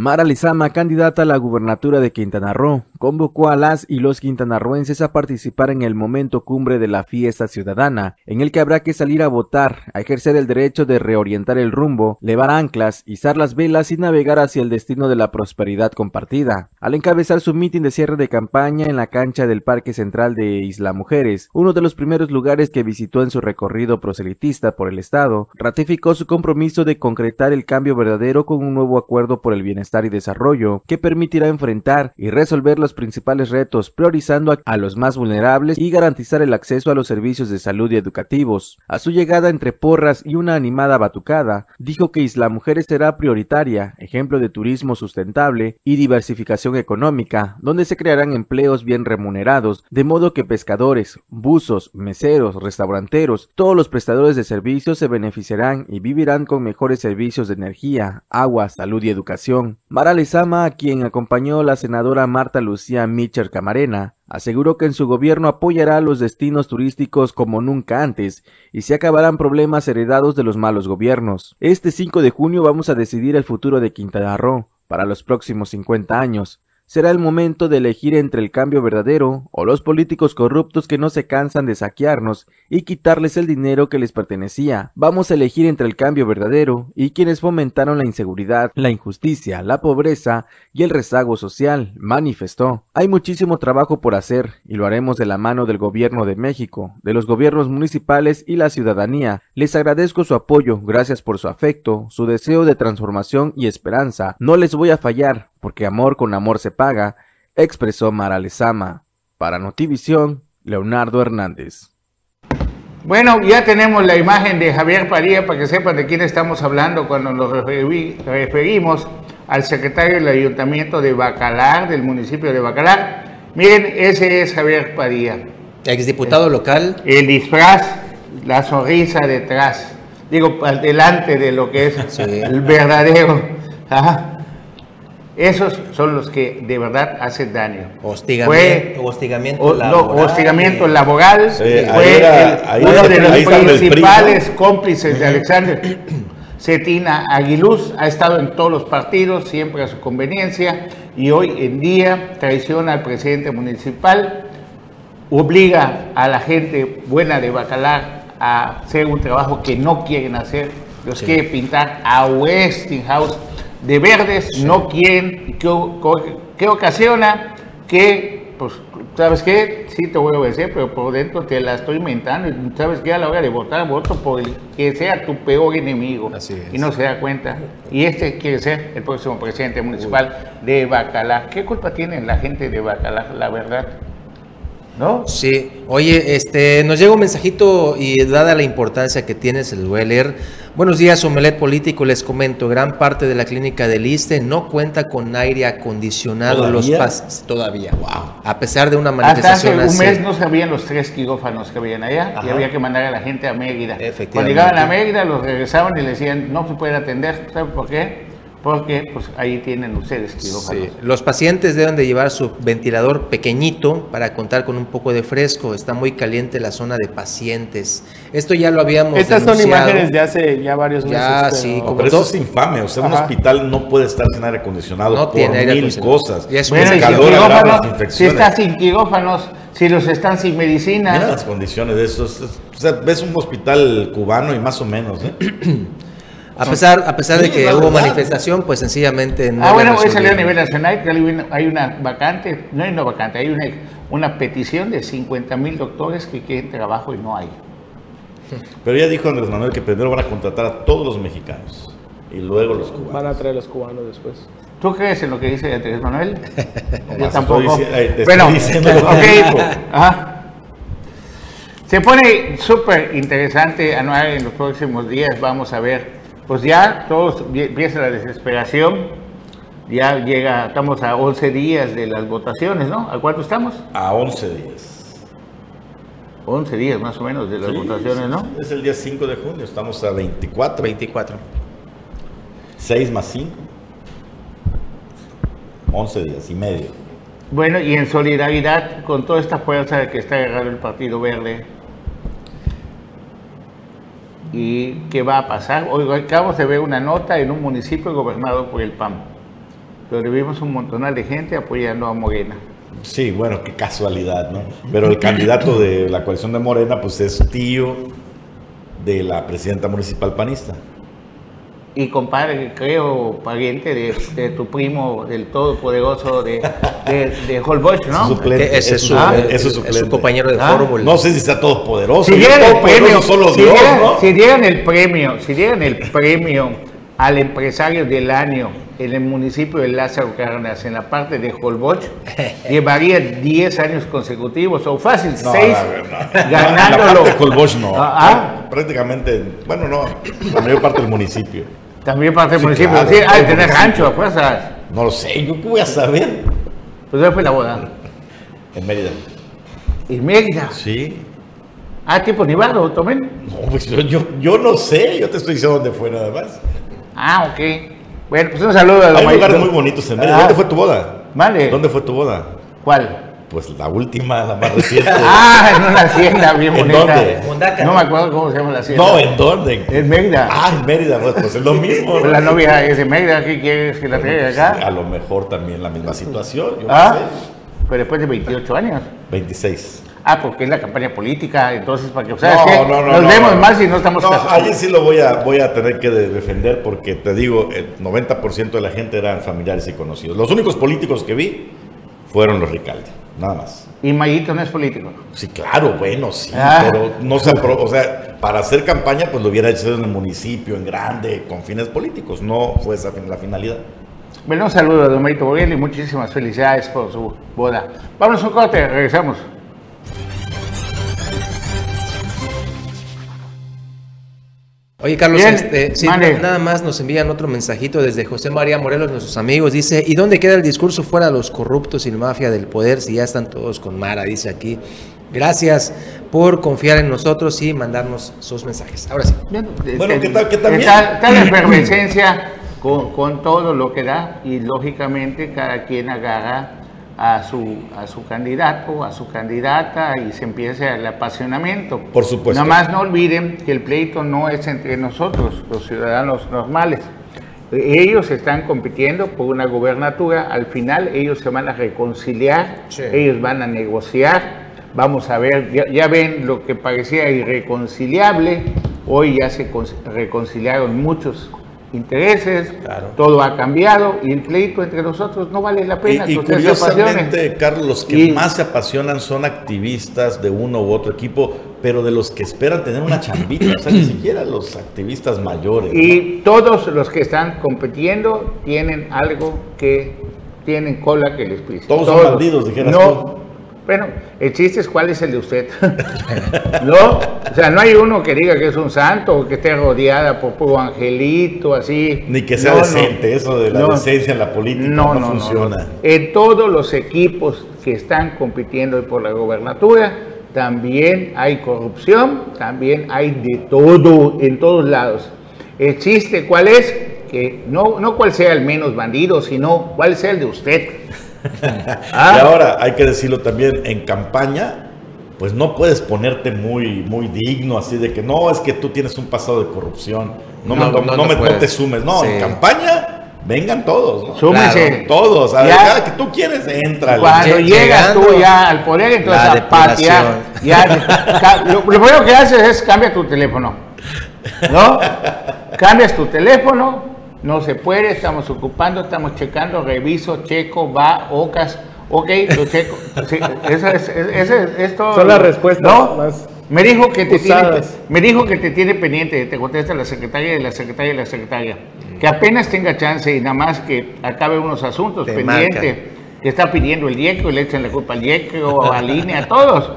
Mara Lizama, candidata a la gubernatura de Quintana Roo, convocó a las y los quintanarroenses a participar en el momento cumbre de la fiesta ciudadana, en el que habrá que salir a votar, a ejercer el derecho de reorientar el rumbo, levar anclas, izar las velas y navegar hacia el destino de la prosperidad compartida. Al encabezar su mitin de cierre de campaña en la cancha del Parque Central de Isla Mujeres, uno de los primeros lugares que visitó en su recorrido proselitista por el Estado, ratificó su compromiso de concretar el cambio verdadero con un nuevo acuerdo por el bienestar y desarrollo que permitirá enfrentar y resolver los principales retos priorizando a, los más vulnerables y garantizar el acceso a los servicios de salud y educativos. A su llegada entre porras y una animada batucada, dijo que Isla Mujeres será prioritaria, ejemplo de turismo sustentable y diversificación económica, donde se crearán empleos bien remunerados, de modo que pescadores, buzos, meseros, restauranteros, todos los prestadores de servicios se beneficiarán y vivirán con mejores servicios de energía, agua, salud y educación. Mara Lezama, a quien acompañó la senadora Marta Lucía Mitcher Camarena, aseguró que en su gobierno apoyará los destinos turísticos como nunca antes y se acabarán problemas heredados de los malos gobiernos. Este 5 de junio vamos a decidir el futuro de Quintana Roo para los próximos 50 años. Será el momento de elegir entre el cambio verdadero o los políticos corruptos que no se cansan de saquearnos y quitarles el dinero que les pertenecía. Vamos a elegir entre el cambio verdadero y quienes fomentaron la inseguridad, la injusticia, la pobreza y el rezago social, manifestó. Hay muchísimo trabajo por hacer y lo haremos de la mano del gobierno de México, de los gobiernos municipales y la ciudadanía. Les agradezco su apoyo, gracias por su afecto, su deseo de transformación y esperanza. No les voy a fallar, porque amor con amor se paga, expresó Mara Lezama. Para Notivisión, Leonardo Hernández. Bueno, ya tenemos la imagen de Javier Padilla para que sepan de quién estamos hablando cuando nos referimos al secretario del Ayuntamiento de Bacalar, del municipio de Bacalar. Miren, ese es Javier Padilla. Exdiputado local. El disfraz, la sonrisa detrás. Digo, delante de lo que es el verdadero. Esos son los que de verdad hacen daño. Hostigamiento, hostigamiento laboral. No, hostigamiento laboral. fue uno de los principales cómplices de Alexander. Cetina Aguiluz ha estado en todos los partidos, siempre a su conveniencia, y hoy en día traiciona al presidente municipal, obliga a la gente buena de Bacalar a hacer un trabajo que no quieren hacer, los quiere pintar a Westinghouse de verdes no quieren, que, ocasiona que, pues, ¿sabes qué? Sí te voy a obedecer, pero por dentro te la estoy inventando. Y ¿sabes qué? A la hora de votar, voto por el que sea tu peor enemigo. Y no se da cuenta. Y este quiere ser el próximo presidente municipal de Bacalar. ¿Qué culpa tiene la gente de Bacalar, la verdad? ¿No? Sí, oye, este, nos llega un mensajito y dada la importancia que tiene, se lo voy a leer. Buenos días, Omelet Político, les comento, gran parte de la clínica del ISTE no cuenta con aire acondicionado los pas todavía, wow. A pesar de una manifestación Hasta hace un mes no sabían los tres quirófanos que habían allá y había que mandar a la gente a Mérida. Cuando llegaban a Mérida los regresaban y le decían, no se puede atender, ¿sabe por qué? Porque pues ahí tienen ustedes quirófanos. Los pacientes deben de llevar su ventilador pequeñito para contar con un poco de fresco. Está muy caliente la zona de pacientes. Esto ya lo habíamos Estas son imágenes de hace ya varios meses. Ya, sí. Pero eso es infame. O sea, un hospital no puede estar sin aire acondicionado no por tiene mil cosas. Y es bueno, calor, si está sin quirófanos, si los están sin medicina. Mira las condiciones de eso. O sea, ves un hospital cubano y más o menos, ¿eh? (clears throat) A pesar, a pesar de que hubo manifestación, pues sencillamente no. Ah, bueno, hoy salió a nivel nacional que hay una vacante, no hay una vacante, hay una, una petición de 50 mil doctores que quieren trabajo y no hay. Pero ya dijo Andrés Manuel que primero van a contratar a todos los mexicanos y luego los cubanos. Van a traer los cubanos después. ¿Tú crees en lo que dice Andrés Manuel? (laughs) Yo tampoco. bueno, ok. Se pone súper interesante, Anual, en los próximos días vamos a ver pues ya todos empieza la desesperación. Ya llega, estamos a 11 días de las votaciones, ¿no? ¿A cuánto estamos? A 11 días. 11 días más o menos de las votaciones, ¿no? Es el día 5 de junio, estamos a 24. 24. 6 más 5. 11 días y medio. Bueno, y en solidaridad con toda esta fuerza que está agarrando el Partido Verde, ¿Y qué va a pasar? Hoy acabo de ver una nota en un municipio gobernado por el PAN, donde vimos un montonal de gente apoyando a Morena. Sí, bueno, qué casualidad, ¿no? Pero el candidato de la coalición de Morena, pues es tío de la presidenta municipal panista y compadre, creo, pariente de, tu primo, del todopoderoso de, de, de Holbox, ¿no? Suplente, ese es su, es, su, compañero de ah. fórmula. No sé si está todopoderoso. Si dieran el premio, solo si, Dios, ¿no? si dieran el premio, si dieran el premio al empresario del año en el municipio de Lázaro Cárdenas, en la parte de Holbox, (laughs) llevaría 10 años consecutivos, o fácil, 6, no, ganándolo. La parte de Holbox no, ¿Ah? ¿Ah? prácticamente, bueno, no, la mayor parte del municipio. También parte del municipio, sí, hay que tener rancho a fuerzas. No lo sé, ¿yo qué voy a saber? Pues ¿dónde fue la boda? En Mérida. ¿En Mérida? Sí. Ah, tipo Nibardo, Tomen. No, pues yo, yo, yo, no sé, yo te estoy diciendo dónde fue nada más. Ah, ok. Bueno, pues un saludo a Hay lugares muy bonitos en Mérida. ¿Dónde fue tu boda? Vale. ¿Dónde fue tu boda? ¿Cuál? Pues la última, la más reciente. (laughs) ah, en una hacienda bien ¿En bonita. dónde? No me acuerdo cómo se llama la hacienda. No, ¿en dónde? En Mérida. Ah, en Mérida, pues, pues es lo mismo. Pues ¿no? la novia es de Mérida, ¿qué quieres que la traiga Pues, acá? A lo mejor también la misma situación. Yo no Ah, sé. pero después de 28 años. 26. Ah, porque es la campaña política, entonces para que, o No, sea, es que no, no, nos no, vemos no. más y no estamos No, casados. allí sí lo voy a, voy a tener que de- defender porque te digo, el 90% de la gente eran familiares y conocidos. Los únicos políticos que vi fueron los Ricaldi, nada más. Y Mayito no es político. Sí, claro, bueno, sí, Ah. pero no se apro- o sea, para hacer campaña pues lo hubiera hecho en el municipio, en grande, con fines políticos, no fue esa la finalidad. Bueno, un saludo a Don Mayito y muchísimas felicidades por su boda. Vamos a un corte, regresamos. Oye, Carlos, Bien, este, sí, mande. nada más nos envían otro mensajito desde José María Morelos, nuestros amigos. Dice, ¿y dónde queda el discurso fuera de los corruptos y la mafia del poder si ya están todos con Mara? Dice aquí. Gracias por confiar en nosotros y mandarnos sus mensajes. Ahora sí. Bueno, ¿qué tal- qué tal bien? Está, está la efervescencia con, con todo lo que da y lógicamente cada quien agarra a su, a su candidato, a su candidata y se empieza el apasionamiento. Por supuesto. Nada más no olviden que el pleito no es entre nosotros, los ciudadanos normales. Ellos están compitiendo por una gubernatura, al final ellos se van a reconciliar, Sí. ellos van a negociar, vamos a ver, ya, ya ven lo que parecía irreconciliable, hoy ya se con- reconciliaron muchos intereses, Claro. todo ha cambiado y el pleito entre nosotros no vale la pena. Y, curiosamente. Carlos, los que Y- más se apasionan son activistas de uno u otro equipo, pero de los que esperan tener una chambita, o sea, ni siquiera los activistas mayores. ¿no? Y todos los que están compitiendo tienen algo que tienen cola que les pise. Todos son bandidos, dijeras no, tú. Bueno, el chiste es cuál es el de usted. (laughs) no, o sea, no hay uno que diga que es un santo o que esté rodeada por puro angelito, así. Ni que sea No, no. decente, eso de la No. decencia en la política no, funciona. En todos los equipos que están compitiendo por la gobernatura, también hay corrupción, también hay de todo, en todos lados. El chiste, ¿cuál es? Que no, no cuál sea el menos bandido, sino cuál sea el de usted. Ah. (laughs) Y ahora hay que decirlo también, en campaña, pues no puedes ponerte muy, muy digno, así de que no, es que tú tienes un pasado de corrupción, no, No, me, no, no no me- no puedes. te sumes, no, Sí. en campaña vengan todos, ¿no? Súmense. Claro, todos, a cada que tú quieres, entra. Cuando Lle- llegas tú ya al poder, entonces la a patear. depuración. Ya, lo, lo primero que haces es cambia tu teléfono. ¿No? (laughs) Cambias tu teléfono, no se puede, estamos ocupando, estamos checando, reviso, checo, va, ocas, ok, lo checo. Sí, eso es, es- eso es- es todo. Son las respuestas ¿No? más me dijo que te tiene, me dijo que te tiene pendiente, te contesta la secretaria y la secretaria y la secretaria. Que apenas tenga chance y nada más que acabe unos asuntos Te pendientes, que está pidiendo el DIECO y le echan la culpa al DIECO, a línea, a todos.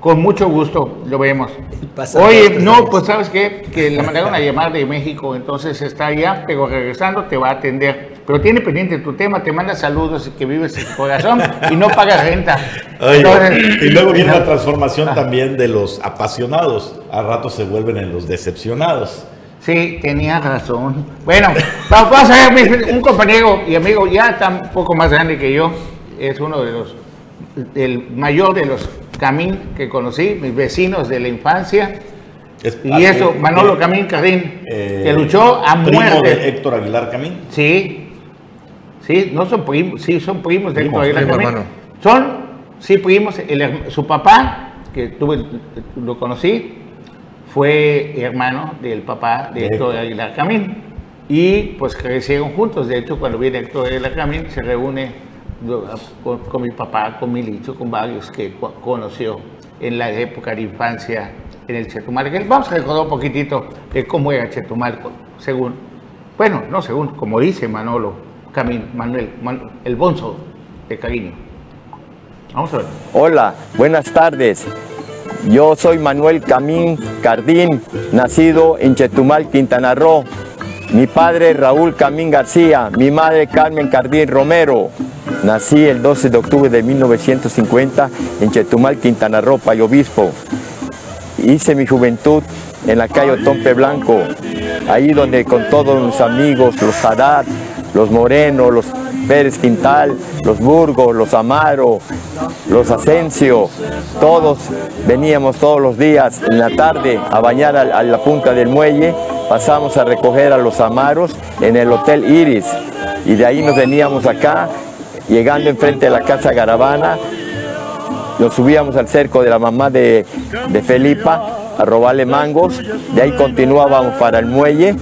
Con mucho gusto lo vemos. Pasa Oye, no, años. pues sabes qué, que le mandaron a llamar de México, entonces está allá, pero regresando te va a atender. Pero tiene pendiente tu tema, te manda saludos y que vives en corazón y no pagas renta. Oye, Entonces- y luego viene la transformación también de los apasionados, a rato se vuelven en los decepcionados. Sí, tenía razón. Bueno, va- vamos a ver, un compañero y amigo ya está un poco más grande que yo, es uno de los, el mayor de los Camín que conocí, mis vecinos de la infancia, Es- y eso, eh, Manolo eh, Camín Carrín, eh, que luchó a primo muerte. de Héctor Aguilar Camín. Sí, sí, no son primos, sí, son primos de Primos, Héctor Aguilar primo Camín. hermano. Son, sí, primos. El su papá, que tuve, lo conocí, fue hermano del papá de De Héctor. Aguilar Camín. Y pues crecieron juntos. De hecho, cuando viene Héctor Aguilar Camín, se reúne con, con mi papá, con mi licho, con varios que co- conoció en la época de infancia en el Chetumal. Vamos a recordar un poquitito cómo era Chetumal, según, bueno, no según, como dice Manolo Camín, Manuel, Man- el bonzo de cariño. Vamos a ver. Hola, buenas tardes. Yo soy Manuel Camín Cardín, nacido en Chetumal, Quintana Roo. Mi padre Raúl Camín García, mi madre Carmen Cardín Romero. Nací el 12 de octubre de 1950 en Chetumal, Quintana Roo, Payo Obispo. Hice mi juventud en la calle Otompe Blanco, ahí donde con todos mis amigos, los Haddad, los Moreno, los Pérez Quintal, los Burgos, los Amaro, los Asensio, todos veníamos todos los días en la tarde a bañar a, la punta del muelle, pasamos a recoger a los Amaros en el Hotel Iris y de ahí nos veníamos acá, llegando enfrente de la Casa Garavana, nos subíamos al cerco de la mamá de, de Felipa a robarle mangos, de ahí continuábamos para el muelle,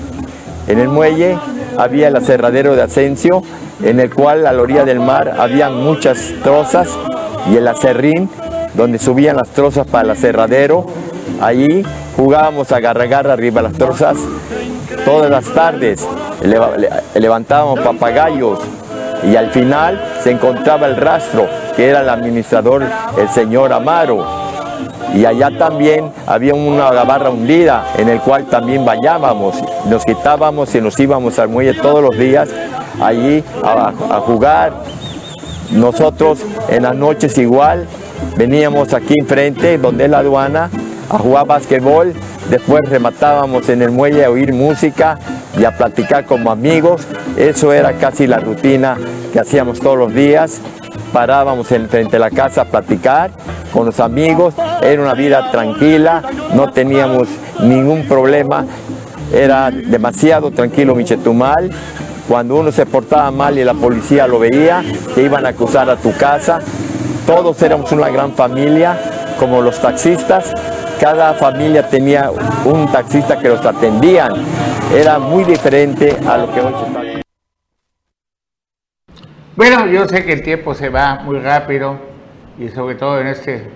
en el muelle había el aserradero de Asensio, en el cual a la orilla del mar había muchas trozas y el acerrín, donde subían las trozas para el aserradero. Allí jugábamos a agarrar arriba las trozas. Todas las tardes, levantábamos papagayos y al final se encontraba el rastro, que era el administrador, el señor Amaro. Y allá también había una barra hundida en el cual también vayábamos, nos quitábamos y nos íbamos al muelle todos los días allí a, jugar. Nosotros en las noches igual veníamos aquí enfrente donde es la aduana a jugar básquetbol, después rematábamos en el muelle a oír música y a platicar como amigos. Eso era casi la rutina que hacíamos todos los días. Parábamos en frente a la casa a platicar con los amigos, era una vida tranquila, no teníamos ningún problema, era demasiado tranquilo Michetumal. Cuando uno se portaba mal y la policía lo veía, te iban a acusar a tu casa. Todos éramos una gran familia, como los taxistas. Cada familia tenía un taxista que los atendían. Era muy diferente a lo que hoy se está Bueno, yo sé que el tiempo se va muy rápido y sobre todo en este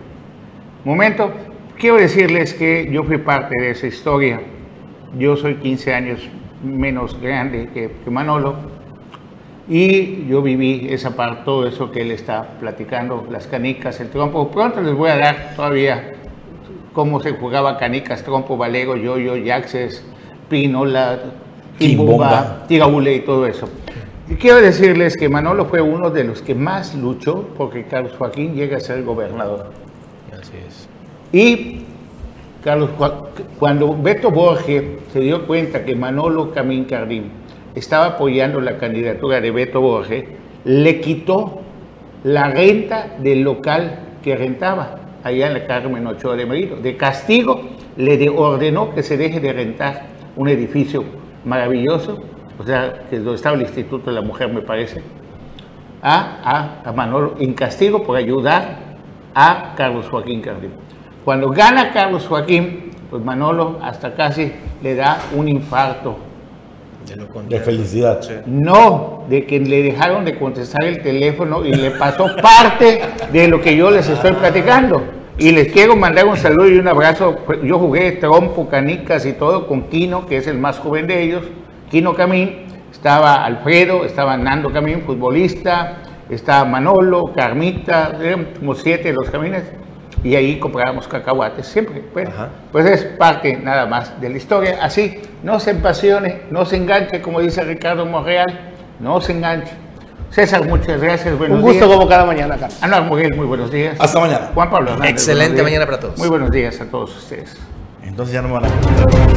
momento, quiero decirles que yo fui parte de esa historia. Yo soy 15 años menos grande que, Manolo y yo viví esa parte, todo eso que él está platicando, las canicas, el trompo. Pronto les voy a dar todavía cómo se jugaba canicas, trompo, valego, yoyo, yaxes, pinola, quimbomba, tigabule y todo eso. Y quiero decirles que Manolo fue uno de los que más luchó porque Carlos Joaquín llegue a ser gobernador. Así es. Y Carlos, cuando Beto Borges se dio cuenta que Manolo Camín Cardín estaba apoyando la candidatura de Beto Borges, le quitó la renta del local que rentaba allá en la Carmen Ochoa de Merino. De castigo le ordenó que se deje de rentar un edificio maravilloso o sea, que es donde estaba el Instituto de la Mujer, me parece, a, a, Manolo en castigo por ayudar a Carlos Joaquín Cardín. Cuando gana Carlos Joaquín, pues Manolo hasta casi le da un infarto. De, felicidad. No, de que le dejaron de contestar el teléfono y le pasó parte de lo que yo les estoy platicando. Y les quiero mandar un saludo y un abrazo. Yo jugué trompo, canicas y todo con Quino, que es el más joven de ellos. Quino Camín, estaba Alfredo, estaba Nando Camín, futbolista, estaba Manolo, Carmita, como siete de los camines, y ahí comprábamos cacahuates siempre. pues es parte nada más de la historia. Así, no se empasione, no se enganche, como dice Ricardo Monreal, no se enganche. César, muchas gracias. Buenos Un gusto como cada mañana, Carlos. Ana Miguel, muy buenos días. Hasta mañana. Juan Pablo Excelente mañana para todos. Muy buenos días a todos ustedes. Entonces ya no me van a